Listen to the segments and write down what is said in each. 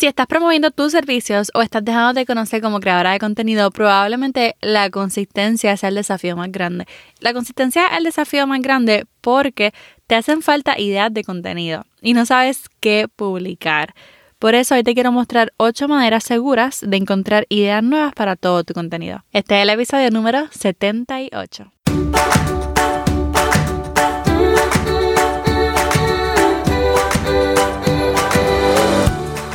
Si estás promoviendo tus servicios o estás dejando de conocer como creadora de contenido, probablemente la consistencia sea el desafío más grande. La consistencia es el desafío más grande porque te hacen falta ideas de contenido y no sabes qué publicar. Por eso hoy te quiero mostrar 8 maneras seguras de encontrar ideas nuevas para todo tu contenido. Este es el episodio número 78.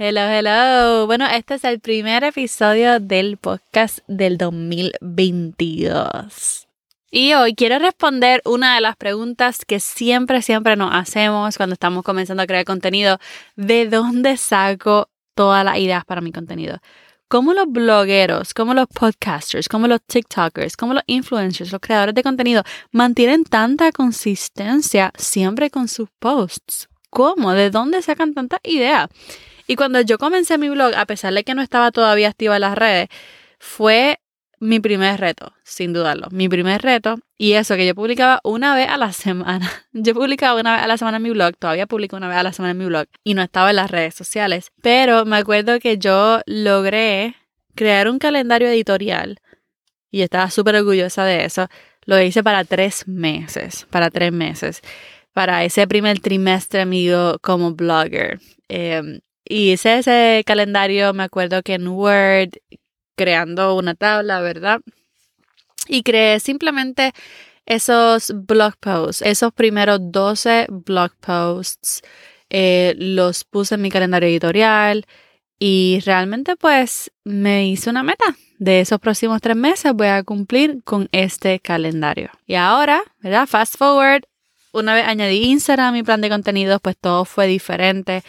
Hello, hello. Bueno, este es el primer episodio del podcast del 2022. Y hoy quiero responder una de las preguntas que siempre, siempre nos hacemos cuando estamos comenzando a crear contenido. ¿De dónde saco todas las ideas para mi contenido? ¿Cómo los blogueros, como los podcasters, como los TikTokers, como los influencers, los creadores de contenido mantienen tanta consistencia siempre con sus posts? ¿Cómo? ¿De dónde sacan tantas ideas? Y cuando yo comencé mi blog, a pesar de que no estaba todavía activa en las redes, fue mi primer reto, sin dudarlo. Mi primer reto. Y eso, que yo publicaba una vez a la semana. Yo publicaba una vez a la semana en mi blog, todavía publico una vez a la semana en mi blog. Y no estaba en las redes sociales. Pero me acuerdo que yo logré crear un calendario editorial. Y estaba súper orgullosa de eso. Lo hice para tres meses. Para tres meses. Para ese primer trimestre mío como blogger. Eh, y hice ese calendario, me acuerdo que en Word, creando una tabla, ¿verdad? Y creé simplemente esos blog posts, esos primeros 12 blog posts, eh, los puse en mi calendario editorial y realmente pues me hice una meta. De esos próximos tres meses voy a cumplir con este calendario. Y ahora, ¿verdad? Fast forward, una vez añadí Instagram a mi plan de contenidos, pues todo fue diferente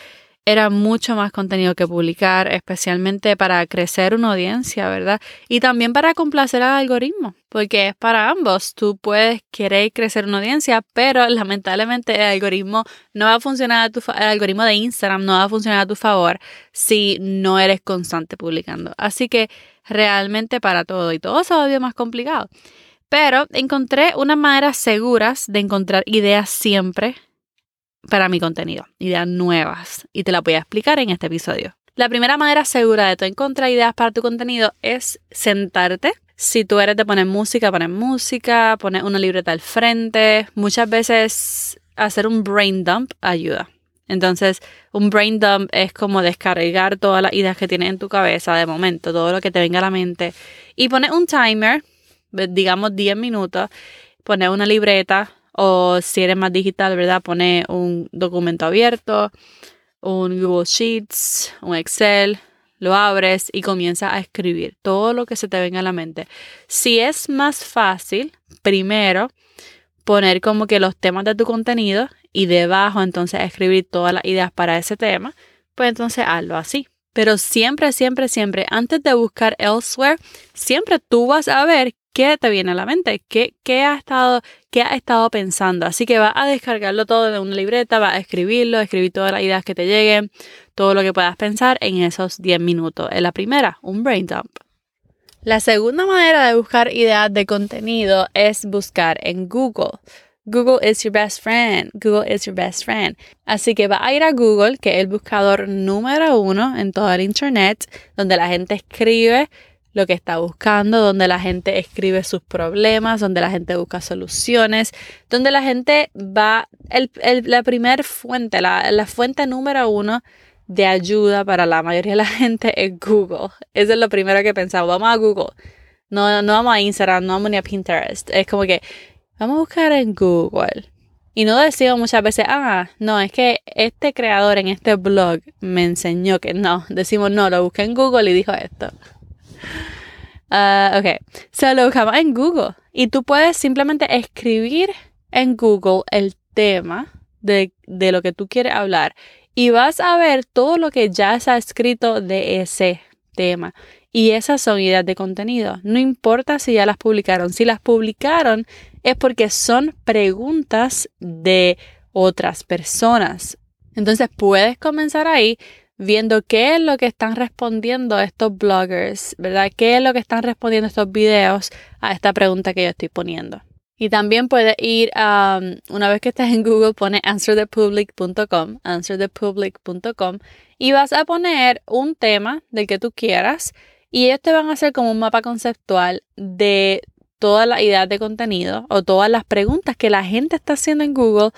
era mucho más contenido que publicar, especialmente para crecer una audiencia, ¿verdad? Y también para complacer al algoritmo, porque es para ambos. Tú puedes querer crecer una audiencia, pero lamentablemente el algoritmo no va a funcionar a tu el algoritmo de Instagram no va a funcionar a tu favor si no eres constante publicando. Así que realmente para todo y todo se va más complicado. Pero encontré unas maneras seguras de encontrar ideas siempre para mi contenido, ideas nuevas, y te la voy a explicar en este episodio. La primera manera segura de tu encontrar ideas para tu contenido es sentarte. Si tú eres de poner música, poner música, poner una libreta al frente. Muchas veces hacer un brain dump ayuda. Entonces, un brain dump es como descargar todas las ideas que tienes en tu cabeza de momento, todo lo que te venga a la mente. Y poner un timer, digamos 10 minutos, poner una libreta o si eres más digital, ¿verdad? Pone un documento abierto, un Google Sheets, un Excel, lo abres y comienza a escribir todo lo que se te venga a la mente. Si es más fácil, primero poner como que los temas de tu contenido y debajo entonces escribir todas las ideas para ese tema, pues entonces hazlo así. Pero siempre, siempre, siempre, antes de buscar elsewhere, siempre tú vas a ver qué te viene a la mente, qué, qué, ha estado, qué ha estado pensando. Así que va a descargarlo todo de una libreta, va a escribirlo, escribir todas las ideas que te lleguen, todo lo que puedas pensar en esos 10 minutos. En la primera, un brain dump. La segunda manera de buscar ideas de contenido es buscar en Google. Google is your best friend. Google is your best friend. Así que va a ir a Google, que es el buscador número uno en todo el Internet, donde la gente escribe lo que está buscando, donde la gente escribe sus problemas, donde la gente busca soluciones, donde la gente va, el, la primera fuente, la, fuente número uno de ayuda para la mayoría de la gente es Google. Eso es lo primero que pensamos, vamos a Google. No, no vamos a Instagram, no vamos ni a Pinterest. Es como que vamos a buscar en Google. Y no decimos muchas veces, ah, no, es que este creador en este blog me enseñó que no. Decimos, no, lo busqué en Google y dijo esto. Uh, ok, se lo buscamos en Google y tú puedes simplemente escribir en Google el tema de, de lo que tú quieres hablar y vas a ver todo lo que ya se ha escrito de ese tema. Y esas son ideas de contenido. No importa si ya las publicaron. Si las publicaron es porque son preguntas de otras personas. Entonces puedes comenzar ahí viendo qué es lo que están respondiendo estos bloggers, ¿verdad? ¿Qué es lo que están respondiendo estos videos a esta pregunta que yo estoy poniendo? Y también puedes ir a, um, una vez que estés en Google, pone answerthepublic.com, answerthepublic.com y vas a poner un tema del que tú quieras y ellos te van a hacer como un mapa conceptual de todas las ideas de contenido o todas las preguntas que la gente está haciendo en Google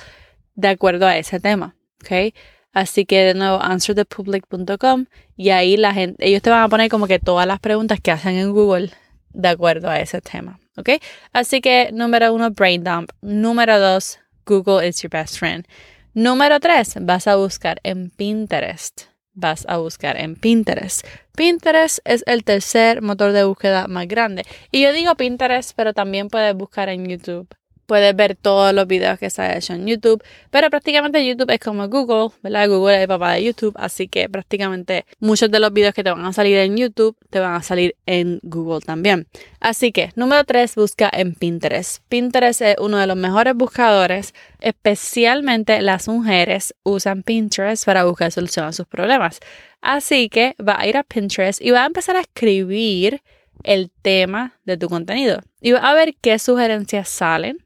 de acuerdo a ese tema, ¿ok? Así que de nuevo, answerthepublic.com y ahí la gente, ellos te van a poner como que todas las preguntas que hacen en Google de acuerdo a ese tema, ¿ok? Así que número uno, brain dump. Número dos, Google is your best friend. Número tres, vas a buscar en Pinterest. Vas a buscar en Pinterest. Pinterest es el tercer motor de búsqueda más grande. Y yo digo Pinterest, pero también puedes buscar en YouTube puedes ver todos los videos que se ha hecho en YouTube, pero prácticamente YouTube es como Google, ¿verdad? Google es el papá de YouTube, así que prácticamente muchos de los videos que te van a salir en YouTube te van a salir en Google también. Así que, número 3, busca en Pinterest. Pinterest es uno de los mejores buscadores, especialmente las mujeres usan Pinterest para buscar solución a sus problemas. Así que va a ir a Pinterest y va a empezar a escribir el tema de tu contenido y va a ver qué sugerencias salen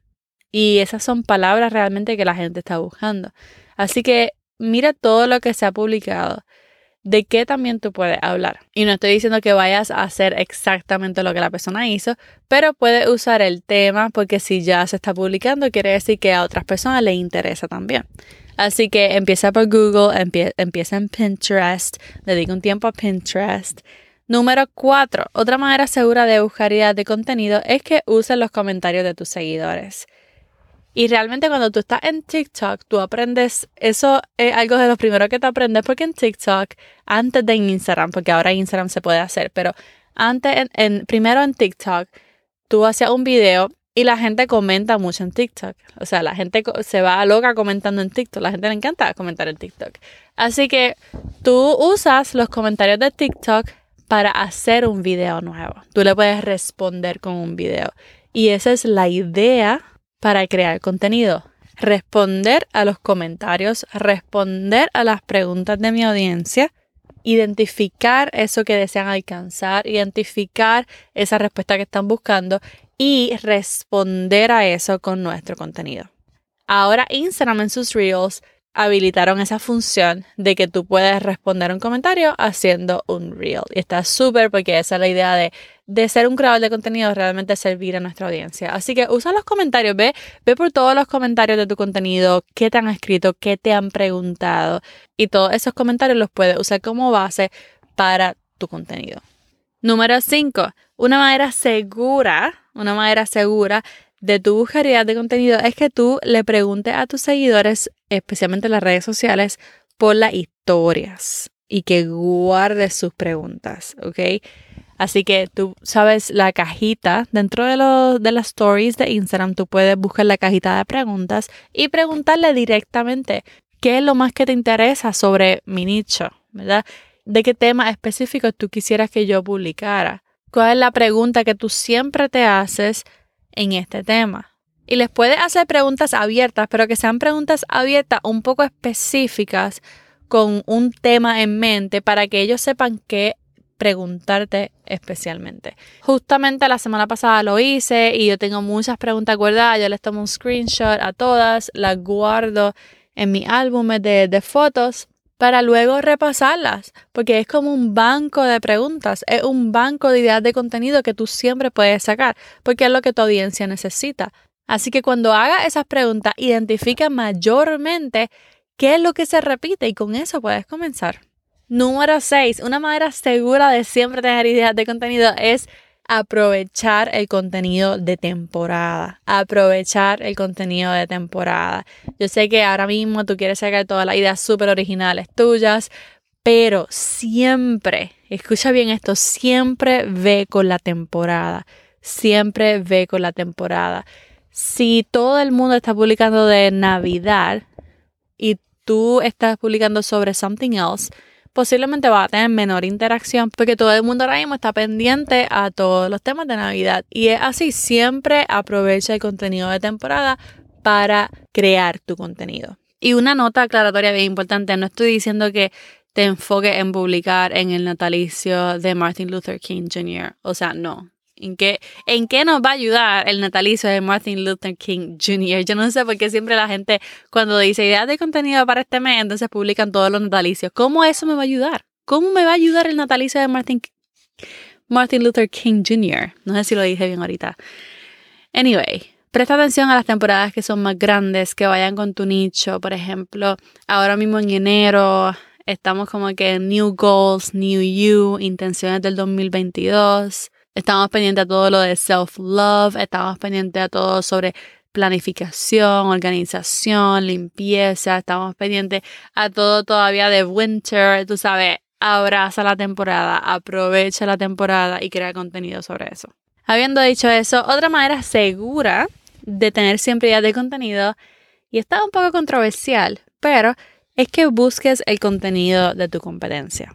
y esas son palabras realmente que la gente está buscando. Así que mira todo lo que se ha publicado. ¿De qué también tú puedes hablar? Y no estoy diciendo que vayas a hacer exactamente lo que la persona hizo, pero puedes usar el tema porque si ya se está publicando, quiere decir que a otras personas les interesa también. Así que empieza por Google, empieza en Pinterest, dedica un tiempo a Pinterest. Número 4. Otra manera segura de buscar ideas de contenido es que uses los comentarios de tus seguidores. Y realmente cuando tú estás en TikTok, tú aprendes, eso es algo de lo primero que te aprendes porque en TikTok, antes de Instagram, porque ahora Instagram se puede hacer, pero antes, en, primero en TikTok, tú hacías un video y la gente comenta mucho en TikTok. O sea, la gente se va loca comentando en TikTok. La gente le encanta comentar en TikTok. Así que tú usas los comentarios de TikTok para hacer un video nuevo. Tú le puedes responder con un video. Y esa es la idea para crear contenido. Responder a los comentarios, responder a las preguntas de mi audiencia, identificar eso que desean alcanzar, identificar esa respuesta que están buscando y responder a eso con nuestro contenido. Ahora Instagram en sus reels habilitaron esa función de que tú puedes responder un comentario haciendo un reel. Y está súper porque esa es la idea de, de ser un creador de contenido, realmente servir a nuestra audiencia. Así que usa los comentarios, ve, ve por todos los comentarios de tu contenido, qué te han escrito, qué te han preguntado. Y todos esos comentarios los puedes usar como base para tu contenido. Número 5. Una manera segura, una manera segura de tu búsqueda de contenido es que tú le preguntes a tus seguidores, especialmente en las redes sociales, por las historias y que guardes sus preguntas, ¿ok? Así que tú sabes la cajita dentro de, de las stories de Instagram, tú puedes buscar la cajita de preguntas y preguntarle directamente qué es lo más que te interesa sobre mi nicho, ¿verdad? ¿De qué tema específico tú quisieras que yo publicara? ¿Cuál es la pregunta que tú siempre te haces en este tema. Y les puede hacer preguntas abiertas, pero que sean preguntas abiertas un poco específicas con un tema en mente para que ellos sepan qué preguntarte especialmente. Justamente la semana pasada lo hice y yo tengo muchas preguntas guardadas. Yo les tomo un screenshot a todas, las guardo en mi álbum de, de fotos para luego repasarlas, porque es como un banco de preguntas, es un banco de ideas de contenido que tú siempre puedes sacar, porque es lo que tu audiencia necesita. Así que cuando hagas esas preguntas, identifica mayormente qué es lo que se repite y con eso puedes comenzar. Número 6. Una manera segura de siempre tener ideas de contenido es aprovechar el contenido de temporada. Aprovechar el contenido de temporada. Yo sé que ahora mismo tú quieres sacar todas las ideas súper originales tuyas, pero siempre, escucha bien esto, siempre ve con la temporada. Siempre ve con la temporada. Si todo el mundo está publicando de Navidad y tú estás publicando sobre something else, posiblemente va a tener menor interacción porque todo el mundo ahora mismo está pendiente a todos los temas de Navidad. Y es así, siempre aprovecha el contenido de temporada para crear tu contenido. Y una nota aclaratoria bien importante, no estoy diciendo que te enfoques en publicar en el natalicio de Martin Luther King Jr. O sea, no, ¿En qué, ¿En qué nos va a ayudar el natalicio de Martin Luther King Jr.? Yo no sé por qué siempre la gente cuando dice ideas de contenido para este mes, entonces publican todos los natalicios. ¿Cómo eso me va a ayudar? ¿Cómo me va a ayudar el natalicio de Martin, Martin Luther King Jr.? No sé si lo dije bien ahorita. Anyway, presta atención a las temporadas que son más grandes, que vayan con tu nicho. Por ejemplo, ahora mismo en enero estamos como que New Goals, New You, intenciones del 2022. Estamos pendientes a todo lo de self-love, estamos pendientes a todo sobre planificación, organización, limpieza, estamos pendientes a todo todavía de winter, tú sabes, abraza la temporada, aprovecha la temporada y crea contenido sobre eso. Habiendo dicho eso, otra manera segura de tener siempre ideas de contenido, y está un poco controversial, pero es que busques el contenido de tu competencia.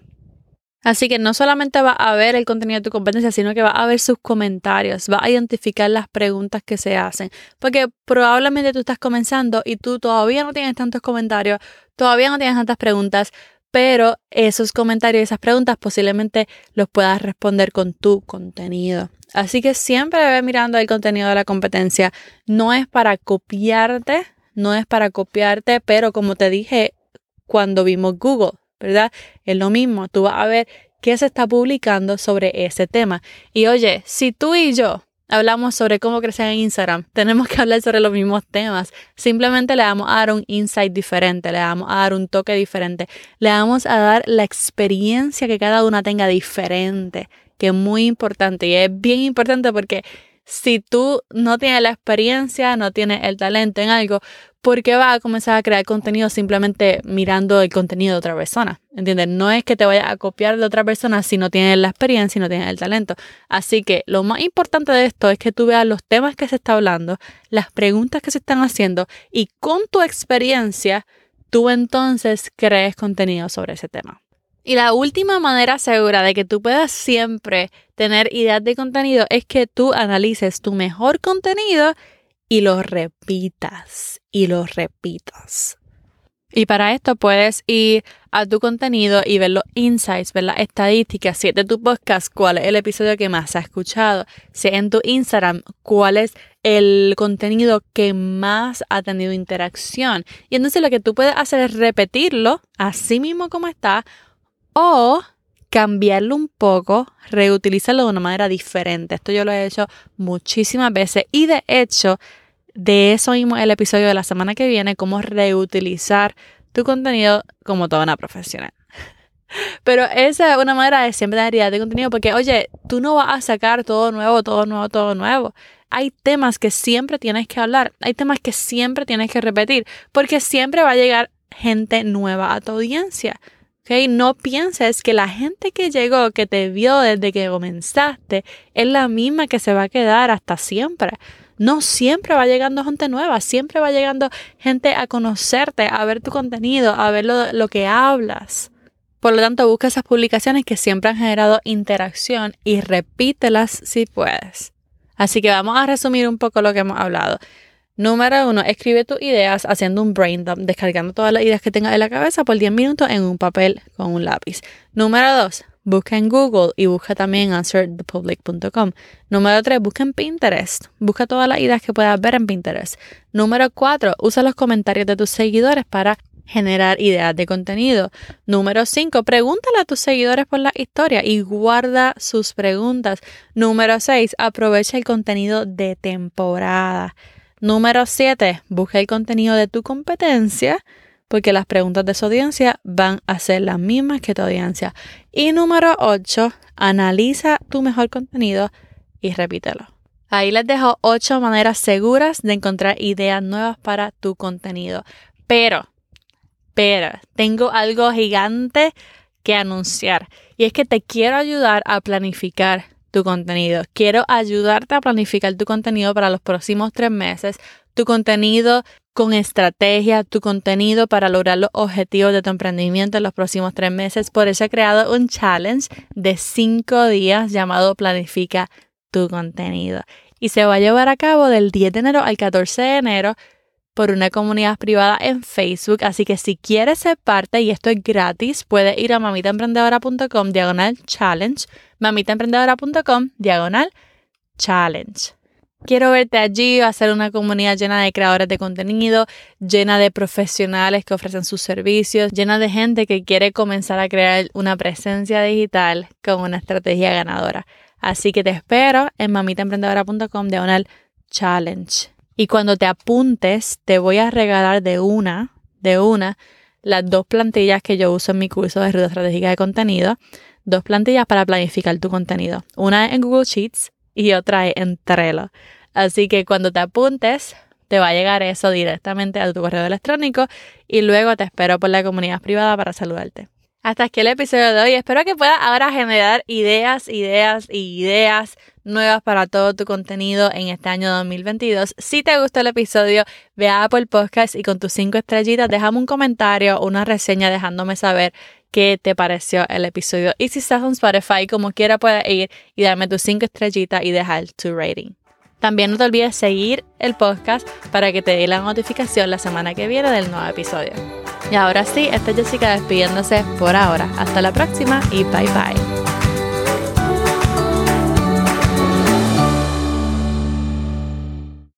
Así que no solamente va a ver el contenido de tu competencia, sino que va a ver sus comentarios, va a identificar las preguntas que se hacen. Porque probablemente tú estás comenzando y tú todavía no tienes tantos comentarios, todavía no tienes tantas preguntas, pero esos comentarios y esas preguntas posiblemente los puedas responder con tu contenido. Así que siempre ve mirando el contenido de la competencia. No es para copiarte, no es para copiarte, pero como te dije cuando vimos Google, ¿verdad? Es lo mismo, tú vas a ver qué se está publicando sobre ese tema. Y oye, si tú y yo hablamos sobre cómo crecer en Instagram, tenemos que hablar sobre los mismos temas. Simplemente le vamos a dar un insight diferente, le vamos a dar un toque diferente, le vamos a dar la experiencia que cada una tenga diferente, que es muy importante y es bien importante porque si tú no tienes la experiencia, no tienes el talento en algo, ¿por qué vas a comenzar a crear contenido simplemente mirando el contenido de otra persona? ¿Entiendes? No es que te vayas a copiar de otra persona si no tienes la experiencia y no tienes el talento. Así que lo más importante de esto es que tú veas los temas que se está hablando, las preguntas que se están haciendo y con tu experiencia, tú entonces crees contenido sobre ese tema. Y la última manera segura de que tú puedas siempre tener ideas de contenido es que tú analices tu mejor contenido y lo repitas y lo repitas. Y para esto puedes ir a tu contenido y ver los insights, ver las estadísticas, si es de tu podcast, cuál es el episodio que más has escuchado, si es en tu Instagram, cuál es el contenido que más ha tenido interacción. Y entonces lo que tú puedes hacer es repetirlo así mismo como está o cambiarlo un poco, reutilizarlo de una manera diferente. Esto yo lo he hecho muchísimas veces y de hecho de eso mismo el episodio de la semana que viene, cómo reutilizar tu contenido como toda una profesional. Pero esa es una manera de siempre dar de contenido porque, oye, tú no vas a sacar todo nuevo, todo nuevo, todo nuevo. Hay temas que siempre tienes que hablar, hay temas que siempre tienes que repetir, porque siempre va a llegar gente nueva a tu audiencia. ¿okay? No pienses que la gente que llegó, que te vio desde que comenzaste, es la misma que se va a quedar hasta siempre. No siempre va llegando gente nueva, siempre va llegando gente a conocerte, a ver tu contenido, a ver lo, que hablas. Por lo tanto, busca esas publicaciones que siempre han generado interacción y repítelas si puedes. Así que vamos a resumir un poco lo que hemos hablado. Número uno, escribe tus ideas haciendo un brain dump, descargando todas las ideas que tengas en la cabeza por 10 minutos en un papel con un lápiz. Número dos, Busca en Google y busca también answerthepublic.com. Número 3, busca en Pinterest. Busca todas las ideas que puedas ver en Pinterest. Número 4, usa los comentarios de tus seguidores para generar ideas de contenido. Número 5, pregúntale a tus seguidores por la historia y guarda sus preguntas. Número 6, aprovecha el contenido de temporada. Número 7, busca el contenido de tu competencia porque las preguntas de su audiencia van a ser las mismas que tu audiencia. Y número 8, analiza tu mejor contenido y repítelo. Ahí les dejo 8 maneras seguras de encontrar ideas nuevas para tu contenido. Pero, pero, tengo algo gigante que anunciar. Y es que te quiero ayudar a planificar tu contenido. Quiero ayudarte a planificar tu contenido para los próximos tres meses tu contenido con estrategia tu contenido para lograr los objetivos de tu emprendimiento en los próximos tres meses. Por eso he creado un challenge de cinco días llamado Planifica tu contenido. Y se va a llevar a cabo del 10 de enero al 14 de enero por una comunidad privada en Facebook. Así que si quieres ser parte, y esto es gratis, puedes ir a mamitaemprendedora.com diagonal challenge, mamitaemprendedora.com diagonal challenge. Quiero verte allí, va a ser una comunidad llena de creadores de contenido, llena de profesionales que ofrecen sus servicios, llena de gente que quiere comenzar a crear una presencia digital con una estrategia ganadora. Así que te espero en mamitaemprendedora.com diagonal challenge. Y cuando te apuntes, te voy a regalar de una, de una, las dos plantillas que yo uso en mi curso de ruta estratégica de contenido. Dos plantillas para planificar tu contenido. Una en Google Sheets y otra en Trello. Así que cuando te apuntes, te va a llegar eso directamente a tu correo electrónico y luego te espero por la comunidad privada para saludarte. Hasta aquí el episodio de hoy. Espero que puedas ahora generar ideas, ideas y ideas nuevas para todo tu contenido en este año 2022. Si te gustó el episodio, ve a Apple Podcast y con tus cinco estrellitas déjame un comentario una reseña dejándome saber qué te pareció el episodio. Y si estás en Spotify, como quiera puedes ir y darme tus cinco estrellitas y dejar tu rating. También no te olvides seguir el podcast para que te dé la notificación la semana que viene del nuevo episodio. Y ahora sí, esta es Jessica despidiéndose por ahora. Hasta la próxima y bye bye.